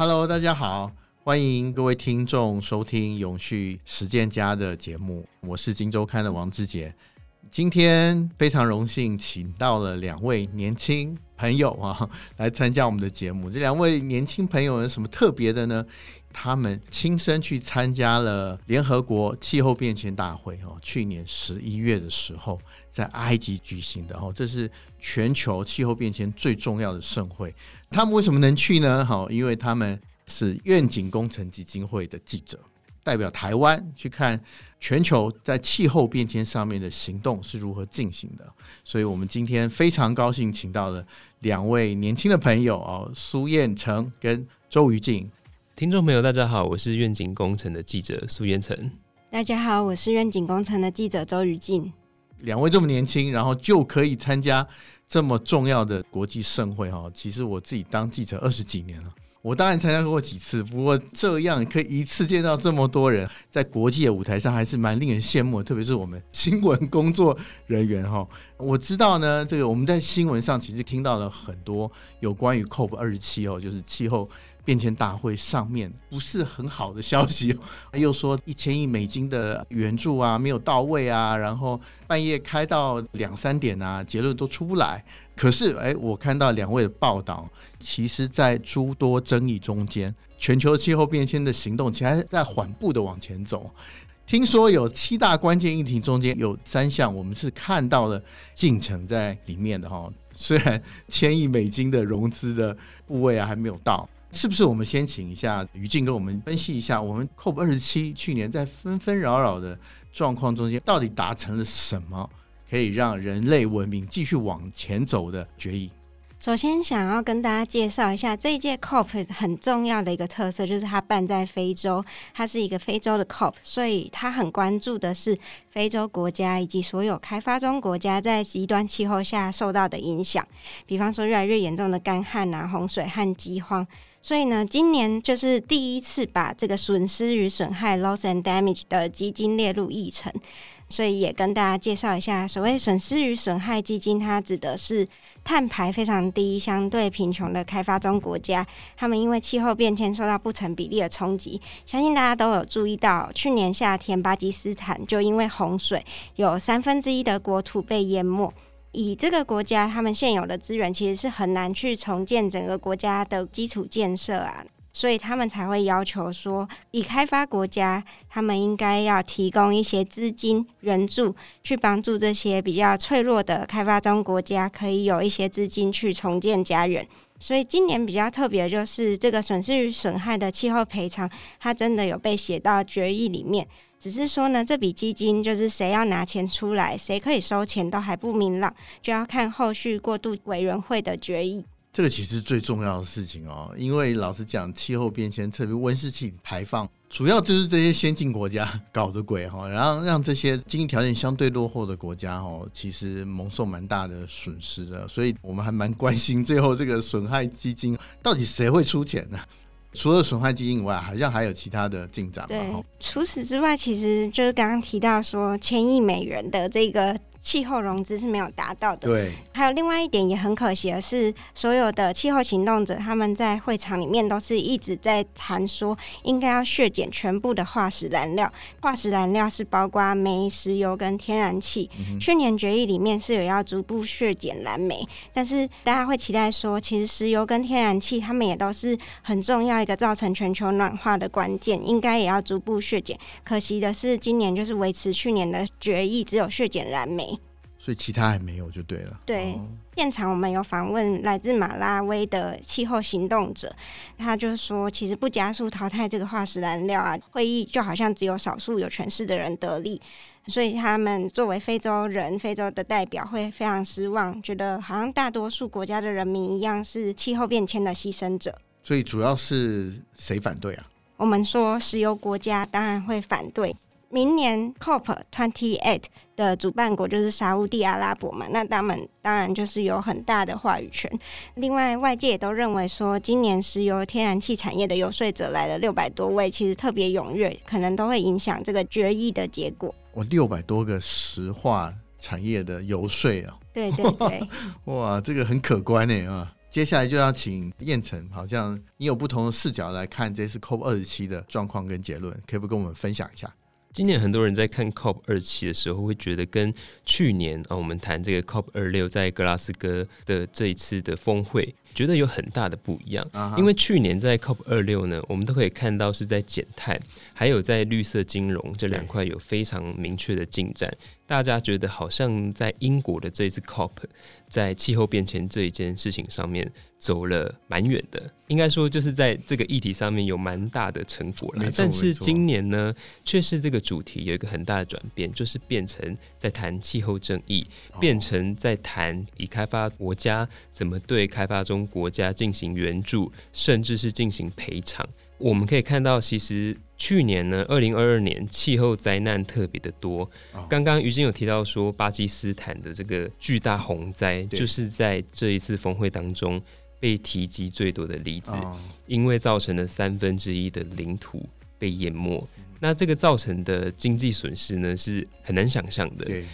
Hello，大家好，欢迎各位听众收听《永续实践家》的节目，我是金周刊的王志杰。今天非常荣幸，请到了两位年轻朋友啊，来参加我们的节目。这两位年轻朋友有什么特别的呢？他们亲身去参加了联合国气候变迁大会哦，去年十一月的时候在埃及举行的哦，这是全球气候变迁最重要的盛会。他们为什么能去呢？好，因为他们是愿景工程基金会的记者。代表台湾去看全球在气候变迁上面的行动是如何进行的，所以我们今天非常高兴请到了两位年轻的朋友哦，苏彦成跟周瑜静。听众朋友，大家好，我是愿景工程的记者苏彦成。大家好，我是愿景工程的记者周瑜静。两位这么年轻，然后就可以参加这么重要的国际盛会哈，其实我自己当记者二十几年了。我当然参加过几次，不过这样可以一次见到这么多人，在国际的舞台上还是蛮令人羡慕的。特别是我们新闻工作人员哈，我知道呢，这个我们在新闻上其实听到了很多有关于 COP 二十七哦，就是气候变迁大会上面不是很好的消息，又说一千亿美金的援助啊没有到位啊，然后半夜开到两三点啊，结论都出不来。可是，哎，我看到两位的报道，其实，在诸多争议中间，全球气候变迁的行动其实还在缓步的往前走。听说有七大关键议题中间有三项，我们是看到了进程在里面的哈。虽然千亿美金的融资的部位啊还没有到，是不是？我们先请一下于静跟我们分析一下，我们 COP 二十七去年在纷纷扰扰的状况中间，到底达成了什么？可以让人类文明继续往前走的决议。首先，想要跟大家介绍一下这一届 COP 很重要的一个特色，就是它办在非洲，它是一个非洲的 COP，所以它很关注的是非洲国家以及所有开发中国家在极端气候下受到的影响，比方说越来越严重的干旱啊、洪水和饥荒。所以呢，今年就是第一次把这个损失与损害 （loss and damage） 的基金列入议程。所以也跟大家介绍一下，所谓损失与损害基金，它指的是碳排非常低、相对贫穷的开发中国家，他们因为气候变迁受到不成比例的冲击。相信大家都有注意到，去年夏天巴基斯坦就因为洪水，有三分之一的国土被淹没。以这个国家他们现有的资源，其实是很难去重建整个国家的基础建设啊。所以他们才会要求说，以开发国家，他们应该要提供一些资金援助，去帮助这些比较脆弱的开发中国家，可以有一些资金去重建家园。所以今年比较特别就是这个损失与损害的气候赔偿，它真的有被写到决议里面。只是说呢，这笔基金就是谁要拿钱出来，谁可以收钱都还不明朗，就要看后续过渡委员会的决议。这个其实最重要的事情哦，因为老实讲，气候变迁，特别温室气排放，主要就是这些先进国家 搞的鬼哈，然后让这些经济条件相对落后的国家哈，其实蒙受蛮大的损失的。所以我们还蛮关心最后这个损害基金到底谁会出钱呢？除了损坏基因以外，好像还有其他的进展。对，除此之外，其实就是刚刚提到说千亿美元的这个。气候融资是没有达到的。对，还有另外一点也很可惜的是，所有的气候行动者他们在会场里面都是一直在谈说，应该要削减全部的化石燃料。化石燃料是包括煤、石油跟天然气。嗯、去年决议里面是有要逐步削减燃煤，但是大家会期待说，其实石油跟天然气他们也都是很重要一个造成全球暖化的关键，应该也要逐步削减。可惜的是，今年就是维持去年的决议，只有削减燃煤。所以其他还没有就对了。对，哦、现场我们有访问来自马拉威的气候行动者，他就说，其实不加速淘汰这个化石燃料啊，会议就好像只有少数有权势的人得利，所以他们作为非洲人、非洲的代表会非常失望，觉得好像大多数国家的人民一样是气候变迁的牺牲者。所以主要是谁反对啊？我们说石油国家当然会反对。明年 COP Twenty Eight 的主办国就是沙乌地阿拉伯嘛，那他们当然就是有很大的话语权。另外，外界也都认为说，今年石油天然气产业的游说者来了六百多位，其实特别踊跃，可能都会影响这个决议的结果。哇，六百多个石化产业的游说啊！对对对，哇，这个很可观呢啊！接下来就要请燕城，好像你有不同的视角来看这次 COP 二十七的状况跟结论，可不可以跟我们分享一下？今年很多人在看 COP 二十七的时候，会觉得跟去年啊，我们谈这个 COP 二六在格拉斯哥的这一次的峰会。觉得有很大的不一样，因为去年在 COP 二六呢，我们都可以看到是在减碳，还有在绿色金融这两块有非常明确的进展。大家觉得好像在英国的这一次 COP，在气候变迁这一件事情上面走了蛮远的，应该说就是在这个议题上面有蛮大的成果了。但是今年呢，却是这个主题有一个很大的转变，就是变成在谈气候正义，变成在谈以开发国家怎么对开发中国家进行援助，甚至是进行赔偿。我们可以看到，其实。去年呢，二零二二年气候灾难特别的多。刚刚于静有提到说，巴基斯坦的这个巨大洪灾，就是在这一次峰会当中被提及最多的例子，因为造成了三分之一的领土被淹没。那这个造成的经济损失呢，是很难想象的。对，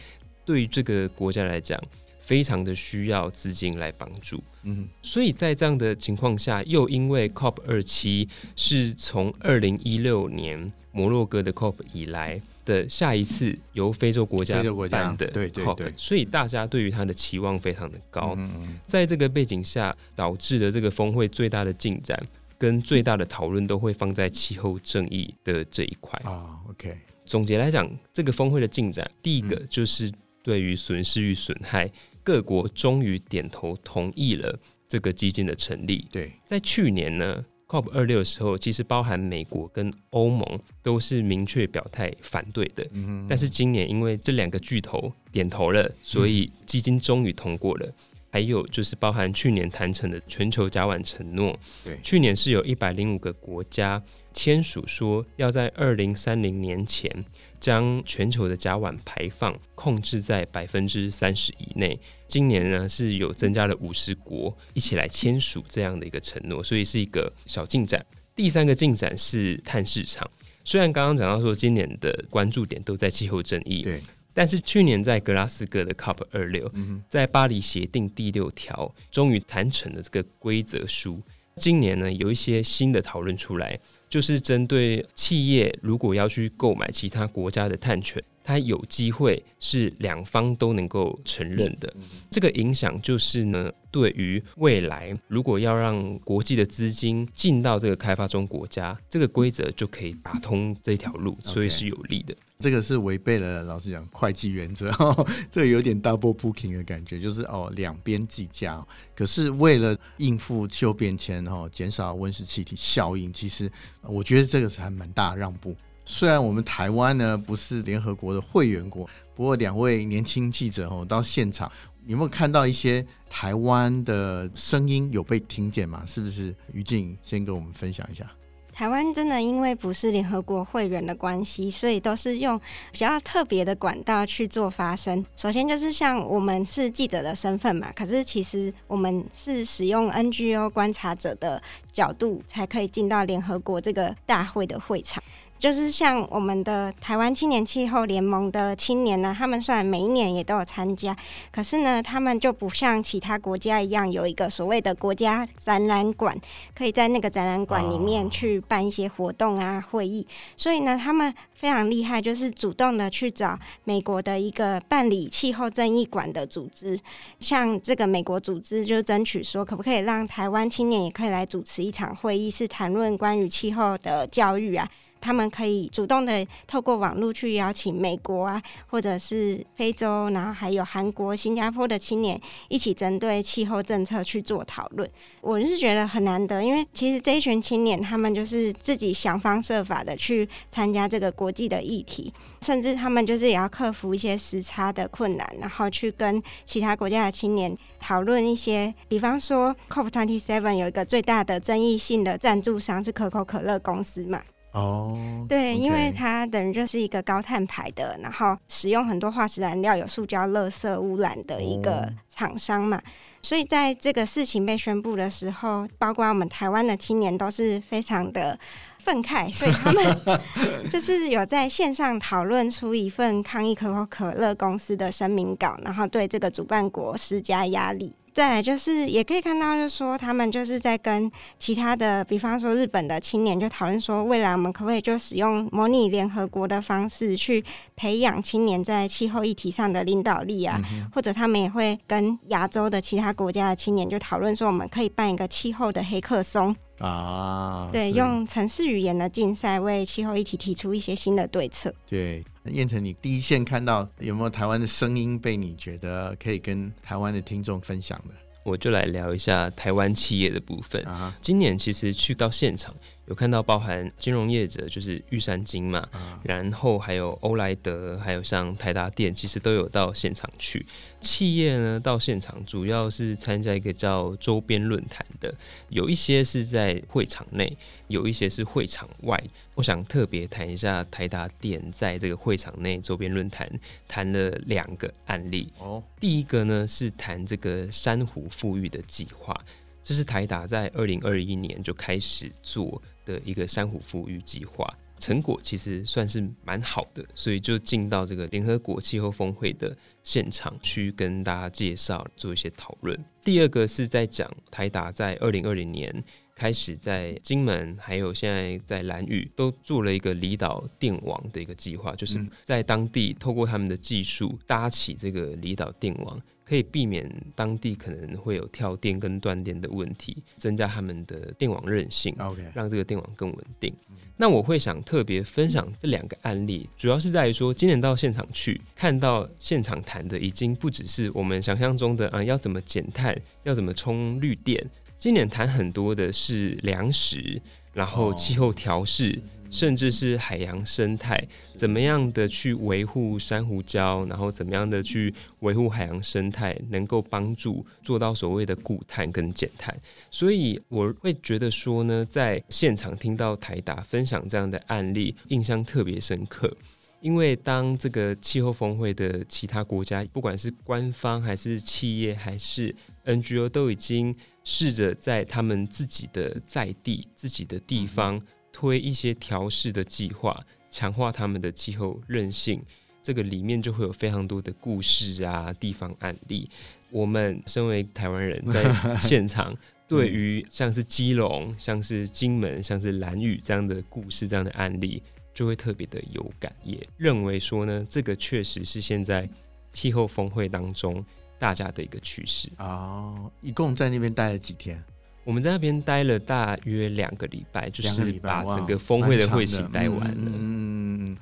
对于这个国家来讲。非常的需要资金来帮助，嗯，所以在这样的情况下，又因为 COP 二七是从二零一六年摩洛哥的 COP 以来的下一次由非洲国家办的对对对，所以大家对于它的期望非常的高。嗯，在这个背景下，导致了这个峰会最大的进展跟最大的讨论都会放在气候正义的这一块啊。OK，总结来讲，这个峰会的进展，第一个就是对于损失与损害。各国终于点头同意了这个基金的成立。对，在去年呢，COP 二六的时候，其实包含美国跟欧盟都是明确表态反对的。嗯。但是今年因为这两个巨头点头了，所以基金终于通过了。嗯。还有就是包含去年谈成的全球甲烷承诺。对，去年是有一百零五个国家签署说要在二零三零年前将全球的甲烷排放控制在百分之三十以内。今年呢，是有增加了五十国一起来签署这样的一个承诺，所以是一个小进展。第三个进展是碳市场，虽然刚刚讲到说今年的关注点都在气候正义，对，但是去年在格拉斯哥的 COP 二六，在巴黎协定第六条终于谈成了这个规则书。今年呢，有一些新的讨论出来，就是针对企业如果要去购买其他国家的碳权。它有机会是两方都能够承认的，这个影响就是呢，对于未来如果要让国际的资金进到这个开发中国家，这个规则就可以打通这条路，所以是有利的。Okay. 这个是违背了老实讲会计原则，这个有点 double booking 的感觉，就是哦两边计价。可是为了应付气候变迁哦，减少温室气体效应，其实我觉得这个是还蛮大让步。虽然我们台湾呢不是联合国的会员国，不过两位年轻记者哦到现场，有没有看到一些台湾的声音有被听见吗？是不是？于静先跟我们分享一下。台湾真的因为不是联合国会员的关系，所以都是用比较特别的管道去做发声。首先就是像我们是记者的身份嘛，可是其实我们是使用 NGO 观察者的角度，才可以进到联合国这个大会的会场。就是像我们的台湾青年气候联盟的青年呢，他们虽然每一年也都有参加，可是呢，他们就不像其他国家一样有一个所谓的国家展览馆，可以在那个展览馆里面去办一些活动啊、会议。所以呢，他们非常厉害，就是主动的去找美国的一个办理气候正义馆的组织，像这个美国组织就争取说，可不可以让台湾青年也可以来主持一场会议，是谈论关于气候的教育啊。他们可以主动的透过网络去邀请美国啊，或者是非洲，然后还有韩国、新加坡的青年一起针对气候政策去做讨论。我就是觉得很难得，因为其实这一群青年他们就是自己想方设法的去参加这个国际的议题，甚至他们就是也要克服一些时差的困难，然后去跟其他国家的青年讨论一些，比方说 COP27 有一个最大的争议性的赞助商是可口可乐公司嘛。哦，对.因为它等于就是一个高碳排的，然后使用很多化石燃料，有塑胶垃圾污染的一个厂商嘛，所以在这个事情被宣布的时候，包括我们台湾的青年都是非常的愤慨，所以他们 就是有在线上讨论出一份抗议可口可乐公司的声明稿，然后对这个主办国施加压力。再来就是也可以看到，就是说他们就是在跟其他的，比方说日本的青年就讨论说，未来我们可不可以就使用模拟联合国的方式去培养青年在气候议题上的领导力啊？嗯、或者他们也会跟亚洲的其他国家的青年就讨论说，我们可以办一个气候的黑客松啊？对，用城市语言的竞赛为气候议题提出一些新的对策。对。燕城，你第一线看到有没有台湾的声音被你觉得可以跟台湾的听众分享的？我就来聊一下台湾企业的部分。啊，今年其实去到现场。有看到包含金融业者，就是玉山金嘛，嗯、然后还有欧莱德，还有像台达电，其实都有到现场去。企业呢到现场主要是参加一个叫周边论坛的，有一些是在会场内，有一些是会场外。我想特别谈一下台达电在这个会场内周边论坛谈了两个案例。哦，第一个呢是谈这个珊瑚富裕的计划，这是台达在二零二一年就开始做。的一个珊瑚复育计划成果其实算是蛮好的，所以就进到这个联合国气候峰会的现场去跟大家介绍，做一些讨论。第二个是在讲台达在二零二零年开始在金门，还有现在在兰屿都做了一个离岛电网的一个计划，就是在当地透过他们的技术搭起这个离岛电网。可以避免当地可能会有跳电跟断电的问题，增加他们的电网韧性，Okay. 让这个电网更稳定。那我会想特别分享这两个案例，主要是在于说，今年到现场去看到现场谈的，已经不只是我们想象中的啊，要怎么减碳，要怎么充绿电。今年谈很多的是粮食，然后气候调适。甚至是海洋生态，怎么样的去维护珊瑚礁，然后怎么样的去维护海洋生态，能够帮助做到所谓的固碳跟减碳。所以我会觉得说呢，在现场听到台达分享这样的案例，印象特别深刻。因为当这个气候峰会的其他国家，不管是官方还是企业还是 NGO，都已经试着在他们自己的在地、自己的地方。推一些调试的计划，强化他们的气候韧性，这个里面就会有非常多的故事啊，地方案例。我们身为台湾人，在 现场，对于像是基隆、像是金门、像是兰屿这样的故事、这样的案例，就会特别的有感，也认为说呢，这个确实是现在气候峰会当中大家的一个趋势。哦，一共在那边待了几天？我们在那边待了大约两个礼拜，就是把整个峰会的会期待完了。嗯嗯嗯。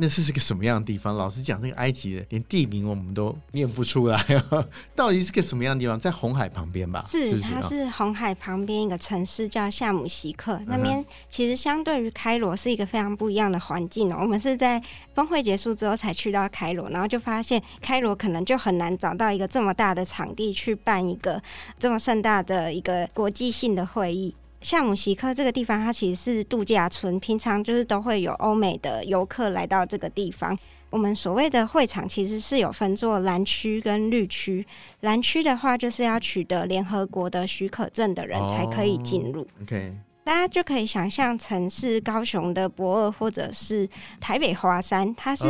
那是是个什么样的地方？老实讲，这个埃及的连地名我们都念不出来，到底是个什么样的地方？在红海旁边吧？是，是是它是红海旁边一个城市叫夏姆西克，嗯、那边其实相对于开罗是一个非常不一样的环境哦。我们是在峰会结束之后才去到开罗，然后就发现开罗可能就很难找到一个这么大的场地去办一个这么盛大的一个国际性的会议。夏姆西克这个地方，它其实是度假村，平常就是都会有欧美的游客来到这个地方。我们所谓的会场其实是有分作蓝区跟绿区，蓝区的话就是要取得联合国的许可证的人才可以进入。Oh, OK，大家就可以想象成是高雄的博二或者是台北华山，它是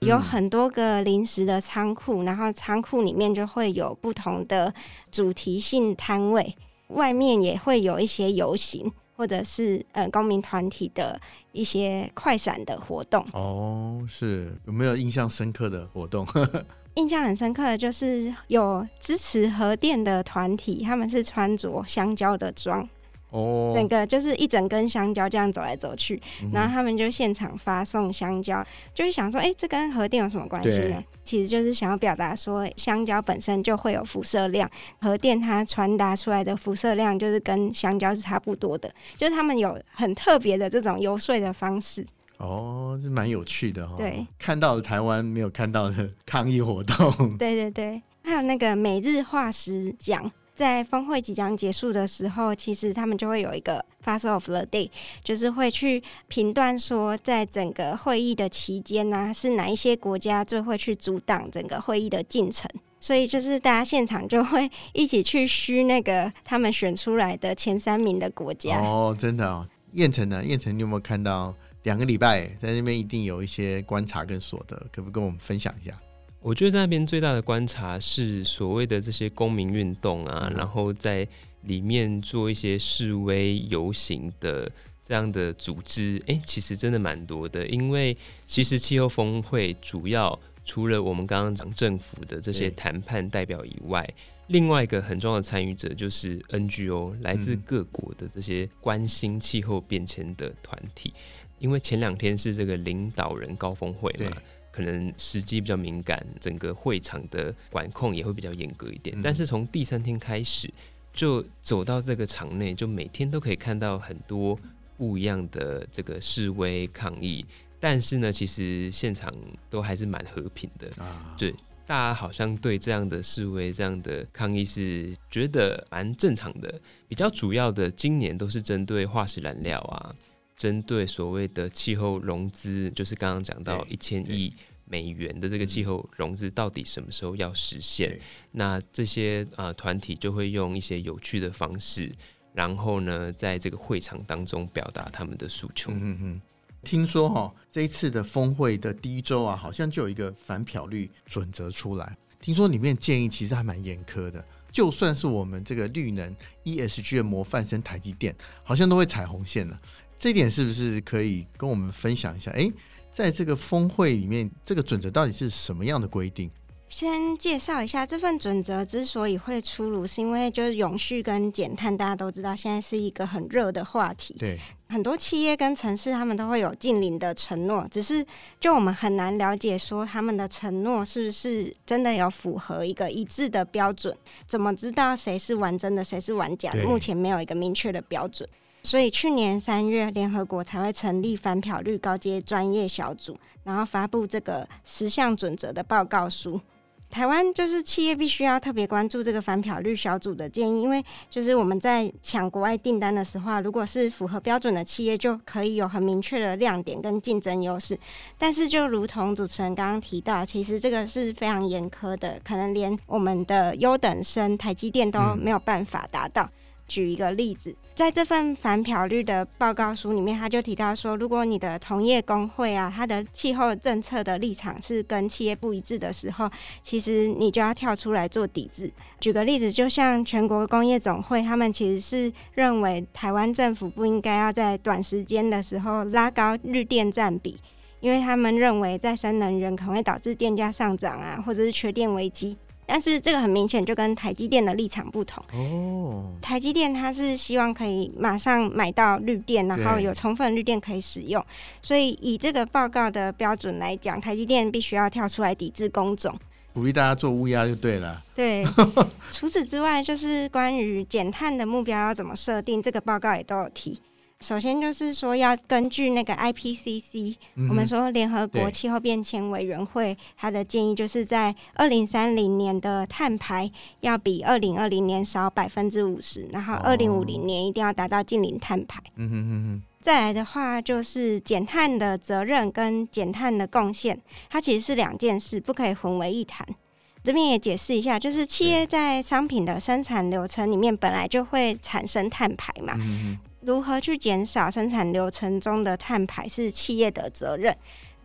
有很多个临时的仓库，然后仓库里面就会有不同的主题性摊位。外面也会有一些游行，或者是呃公民团体的一些快闪的活动。哦，是有没有印象深刻的活动？印象很深刻的就是有支持核电的团体，他们是穿着香蕉的装。哦，整个就是一整根香蕉这样走来走去，嗯、然后他们就现场发送香蕉，就是想说，哎、欸，这跟核电有什么关系呢？其实就是想要表达说，香蕉本身就会有辐射量，核电它传达出来的辐射量就是跟香蕉是差不多的，就是他们有很特别的这种游说的方式。哦，是蛮有趣的哈、哦。对，看到了台湾没有看到的 抗议活动。对对对，还有那个每日化石奖。在峰会即将结束的时候，其实他们就会有一个 Fossil of the Day，就是会去评断说，在整个会议的期间呢、是哪一些国家最会去阻挡整个会议的进程。所以就是大家现场就会 一起去嘘那个他们选出来的前三名的国家。哦，真的哦。彦丞呢？燕城，你有没有看到两个礼拜在那边一定有一些观察跟所得？可不可以跟我们分享一下？我觉得在那边最大的观察是所谓的这些公民运动啊，嗯、然后在里面做一些示威游行的这样的组织，哎、欸，其实真的蛮多的。因为其实气候峰会主要除了我们刚刚讲政府的这些谈判代表以外，嗯、另外一个很重要的参与者就是 NGO，来自各国的这些关心气候变迁的团体。因为前两天是这个领导人高峰会嘛。可能时机比较敏感，整个会场的管控也会比较严格一点。嗯、但是从第三天开始，就走到这个场内，就每天都可以看到很多不一样的这个示威抗议。但是呢，其实现场都还是蛮和平的啊。对，大家好像对这样的示威、这样的抗议是觉得蛮正常的。比较主要的，今年都是针对化石燃料啊。针对所谓的气候融资，就是刚刚讲到一千亿美元的这个气候融资，到底什么时候要实现？那这些啊团体就会用一些有趣的方式，然后呢，在这个会场当中表达他们的诉求。嗯嗯，听说哈，这一次的峰会的第一周啊，好像就有一个反漂绿准则出来。听说里面建议其实还蛮严苛的，就算是我们这个绿能 ESG 的模范生台积电，好像都会踩红线了。这一点是不是可以跟我们分享一下？诶，在这个峰会里面，这个准则到底是什么样的规定？先介绍一下这份准则之所以会出炉，是因为就是永续跟减碳，大家都知道现在是一个很热的话题。对，很多企业跟城市他们都会有近邻的承诺，只是就我们很难了解说他们的承诺是不是真的有符合一个一致的标准？怎么知道谁是玩真的，谁是玩假的？目前没有一个明确的标准。所以去年三月，联合国才会成立反漂率高阶专业小组，然后发布这个十项准则的报告书。台湾就是企业必须要特别关注这个反漂率小组的建议，因为就是我们在抢国外订单的时候，如果是符合标准的企业，就可以有很明确的亮点跟竞争优势。但是就如同主持人刚刚提到，其实这个是非常严苛的，可能连我们的优等生台积电都没有办法达到。嗯举一个例子，在这份反漂绿的报告书里面，他就提到说，如果你的同业工会啊，它的气候政策的立场是跟企业不一致的时候，其实你就要跳出来做抵制。举个例子，就像全国工业总会，他们其实是认为台湾政府不应该要在短时间的时候拉高绿电占比，因为他们认为再生能源可能会导致电价上涨啊，或者是缺电危机。但是这个很明显就跟台积电的立场不同哦。台积电它是希望可以马上买到绿电，然后有充分绿电可以使用。所以以这个报告的标准来讲，台积电必须要跳出来抵制工种，鼓励大家做乌鸦就对了。对，除此之外，就是关于减碳的目标要怎么设定，这个报告也都有提。首先就是说，要根据那个 IPCC，嗯、我们说联合国气候变迁委员会，它的建议就是在二零三零年的碳排要比二零二零年少百分之五十，然后二零五零年一定要达到净零碳排。嗯哼哼哼。再来的话，就是减碳的责任跟减碳的贡献，它其实是两件事，不可以混为一谈。这边也解释一下，就是企业在商品的生产流程里面本来就会产生碳排嘛。嗯如何去减少生产流程中的碳排是企业的责任，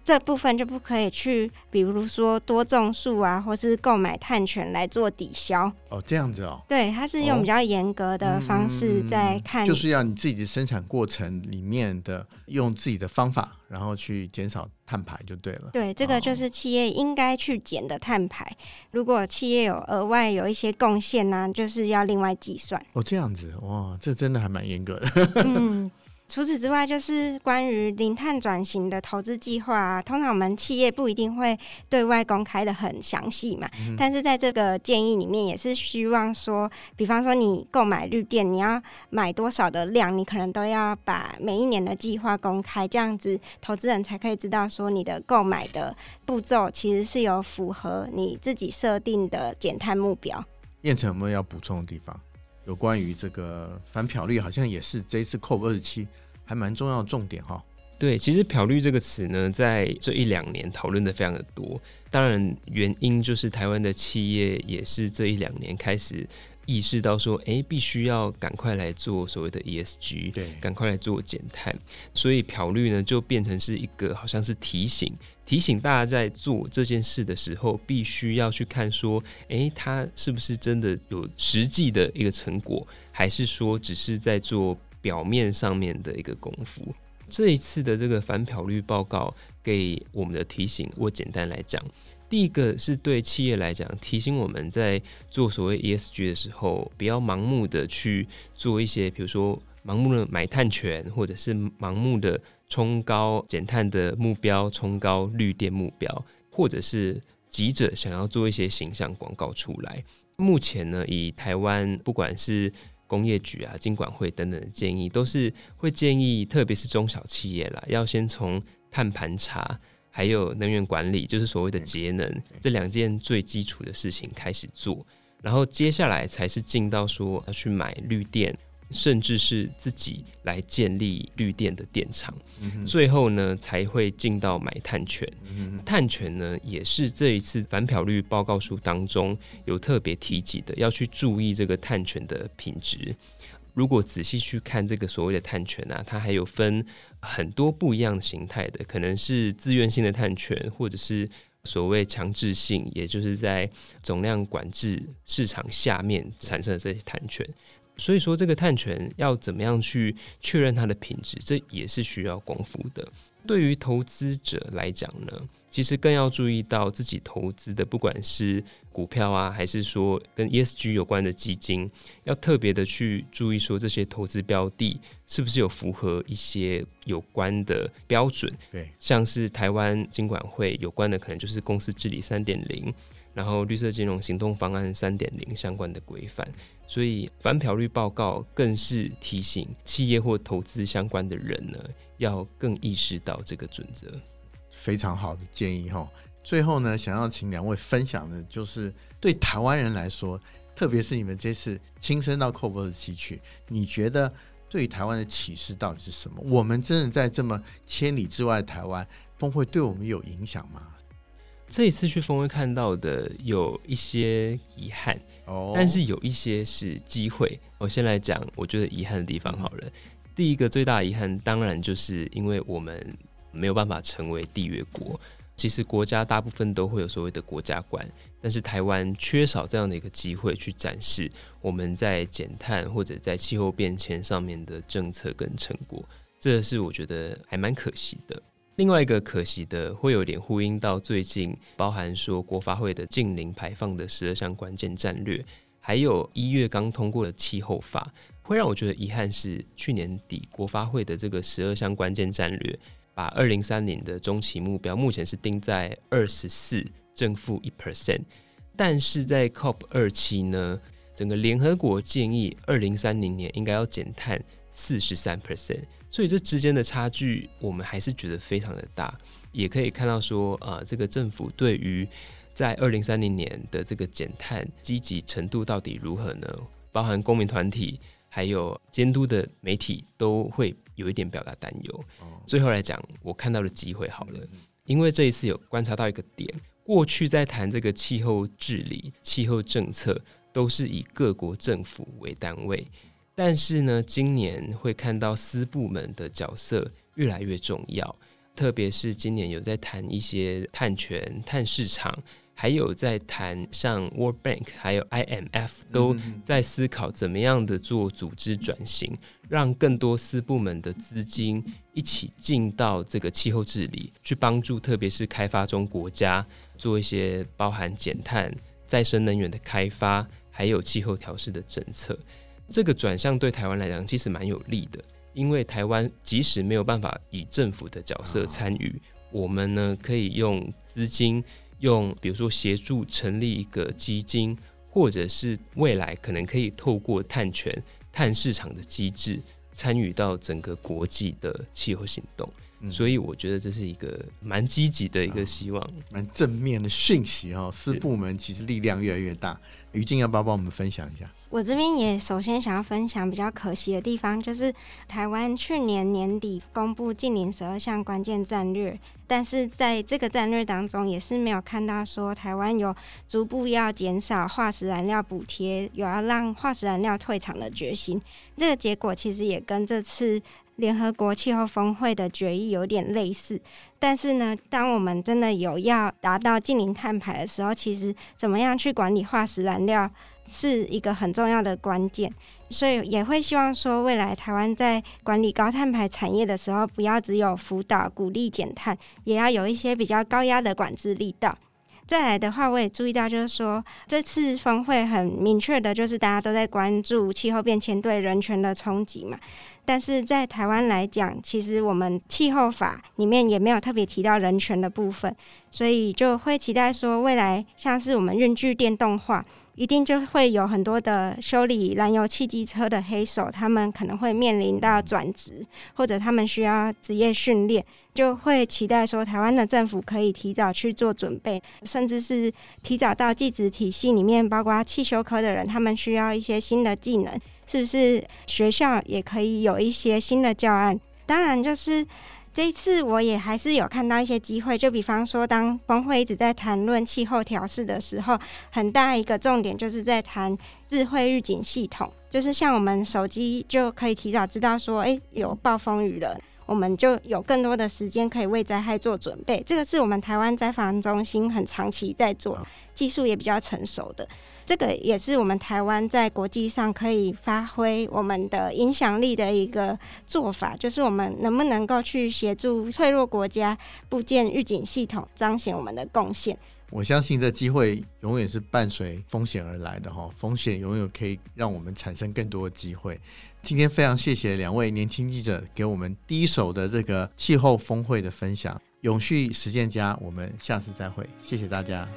这部分就不可以去，比如说多种树啊，或是购买碳权来做抵消。哦，这样子哦。对，它是用比较严格的方式在看，就是要你自己的生产过程里面的用自己的方法，然后去减少碳排就对了。对，这个就是企业应该去减的碳排。哦、如果企业有额外有一些贡献呢，就是要另外计算。哦，这样子哇，这真的还蛮严格的。嗯。除此之外，就是关于零碳转型的投资计划啊，通常我们企业不一定会对外公开的很详细嘛。嗯、但是在这个建议里面，也是希望说，比方说你购买绿电，你要买多少的量，你可能都要把每一年的计划公开，这样子投资人才可以知道说你的购买的步骤其实是有符合你自己设定的减碳目标。燕城有没有要补充的地方？有关于这个反漂率，好像也是这一次 COP 二十七还蛮重要的重点哈。对，其实漂绿这个词呢，在这一两年讨论的非常的多。当然，原因就是台湾的企业也是这一两年开始意识到说，哎，必须要赶快来做所谓的 ESG，对，赶快来做减碳。所以漂绿呢，就变成是一个好像是提醒提醒大家在做这件事的时候，必须要去看说，诶，它是不是真的有实际的一个成果，还是说只是在做表面上面的一个功夫？这一次的这个反漂率报告给我们的提醒，我简单来讲，第一个是对企业来讲，提醒我们在做所谓 ESG 的时候，不要盲目的去做一些，比如说盲目的买碳权，或者是盲目的。冲高减碳的目标，冲高绿电目标，或者是急着想要做一些形象广告出来。目前呢，以台湾不管是工业局啊、经管会等等的建议，都是会建议，特别是中小企业啦，要先从碳盘查，还有能源管理，就是所谓的节能这两件最基础的事情开始做，然后接下来才是进到说要去买绿电。甚至是自己来建立绿电的电厂，嗯、最后呢才会进到买碳权。嗯、碳权呢也是这一次反漂绿报告书当中有特别提及的，要去注意这个碳权的品质。如果仔细去看这个所谓的碳权啊，它还有分很多不一样的形态的，可能是自愿性的碳权，或者是所谓强制性，也就是在总量管制市场下面产生的这些碳权。所以说，这个碳权要怎么样去确认它的品质，这也是需要功夫的。对于投资者来讲呢，其实更要注意到自己投资的，不管是股票啊，还是说跟 ESG 有关的基金，要特别的去注意说这些投资标的是不是有符合一些有关的标准。对，像是台湾金管会有关的，可能就是公司治理三点零，然后绿色金融行动方案三点零相关的规范。所以反漂率报告更是提醒企业或投资相关的人呢，要更意识到这个准则。非常好的建议哈。最后呢，想要请两位分享的，就是对台湾人来说，特别是你们这次亲身到 COP27 去，你觉得对于台湾的启示到底是什么？我们真的在这么千里之外的台湾，峰会对我们有影响吗？这一次去峰会看到的有一些遗憾。哦，但是有一些是机会。我先来讲，我觉得遗憾的地方好了。第一个最大遗憾，当然就是因为我们没有办法成为缔约国。其实国家大部分都会有所谓的国家观，但是台湾缺少这样的一个机会去展示我们在减碳或者在气候变迁上面的政策跟成果，这是我觉得还蛮可惜的。另外一个可惜的，会有点呼应到最近包含说国发会的近零排放的十二项关键战略，还有一月刚通过的气候法，会让我觉得遗憾是去年底国发会的这个十二项关键战略，把二零三零的中期目标目前是定在二十四正负一 percent，但是在 COP 二期呢，整个联合国建议二零三零年应该要减碳四十三 percent。所以这之间的差距，我们还是觉得非常的大。也可以看到说，呃，这个政府对于在二零三零年的这个减碳积极程度到底如何呢？包含公民团体还有监督的媒体都会有一点表达担忧。最后来讲，我看到的机会好了，因为这一次有观察到一个点，过去在谈这个气候治理、气候政策，都是以各国政府为单位。但是呢，今年会看到私部门的角色越来越重要，特别是今年有在谈一些碳权、碳市场，还有在谈像 World Bank 还有 IMF 都在思考怎么样的做组织转型，让更多私部门的资金一起进到这个气候治理，去帮助特别是开发中国家做一些包含减碳、再生能源的开发，还有气候调试的政策。这个转向对台湾来讲其实蛮有利的，因为台湾即使没有办法以政府的角色参与，我们呢可以用资金，用比如说协助成立一个基金，或者是未来可能可以透过碳权、碳市场的机制，参与到整个国际的气候行动。所以我觉得这是一个蛮积极的一个希望，蛮正面的讯息哦。四部门其实力量越来越大。于静要不要帮我们分享一下？我这边也首先想要分享比较可惜的地方，就是台湾去年年底公布近零十二项关键战略，但是在这个战略当中，也是没有看到说台湾有逐步要减少化石燃料补贴，有要让化石燃料退场的决心。这个结果其实也跟这次。联合国气候峰会的决议有点类似。但是呢，当我们真的有要达到净零碳排的时候，其实怎么样去管理化石燃料是一个很重要的关键。所以也会希望说，未来台湾在管理高碳排产业的时候，不要只有辅导、鼓励减碳，也要有一些比较高压的管制力道。再来的话，我也注意到，就是说这次峰会很明确的，就是大家都在关注气候变迁对人权的冲击嘛。但是在台湾来讲，其实我们气候法里面也没有特别提到人权的部分，所以就会期待说，未来像是我们运具电动化。一定就会有很多的修理燃油汽机车的黑手，他们可能会面临到转职，或者他们需要职业训练，就会期待说台湾的政府可以提早去做准备，甚至是提早到技职体系里面，包括汽修科的人，他们需要一些新的技能，是不是学校也可以有一些新的教案？当然就是。这一次我也还是有看到一些机会，就比方说，当峰会一直在谈论气候调适的时候，很大一个重点就是在谈智慧预警系统，就是像我们手机就可以提早知道说，诶，有暴风雨了，我们就有更多的时间可以为灾害做准备。这个是我们台湾灾防中心很长期在做，技术也比较成熟的。这个也是我们台湾在国际上可以发挥我们的影响力的一个做法，就是我们能不能够去协助脆弱国家布建预警系统，彰显我们的贡献。我相信这机会永远是伴随风险而来的哈，风险永远可以让我们产生更多的机会。今天非常谢谢两位年轻记者给我们第一手的这个气候峰会的分享，永续实践家，我们下次再会，谢谢大家。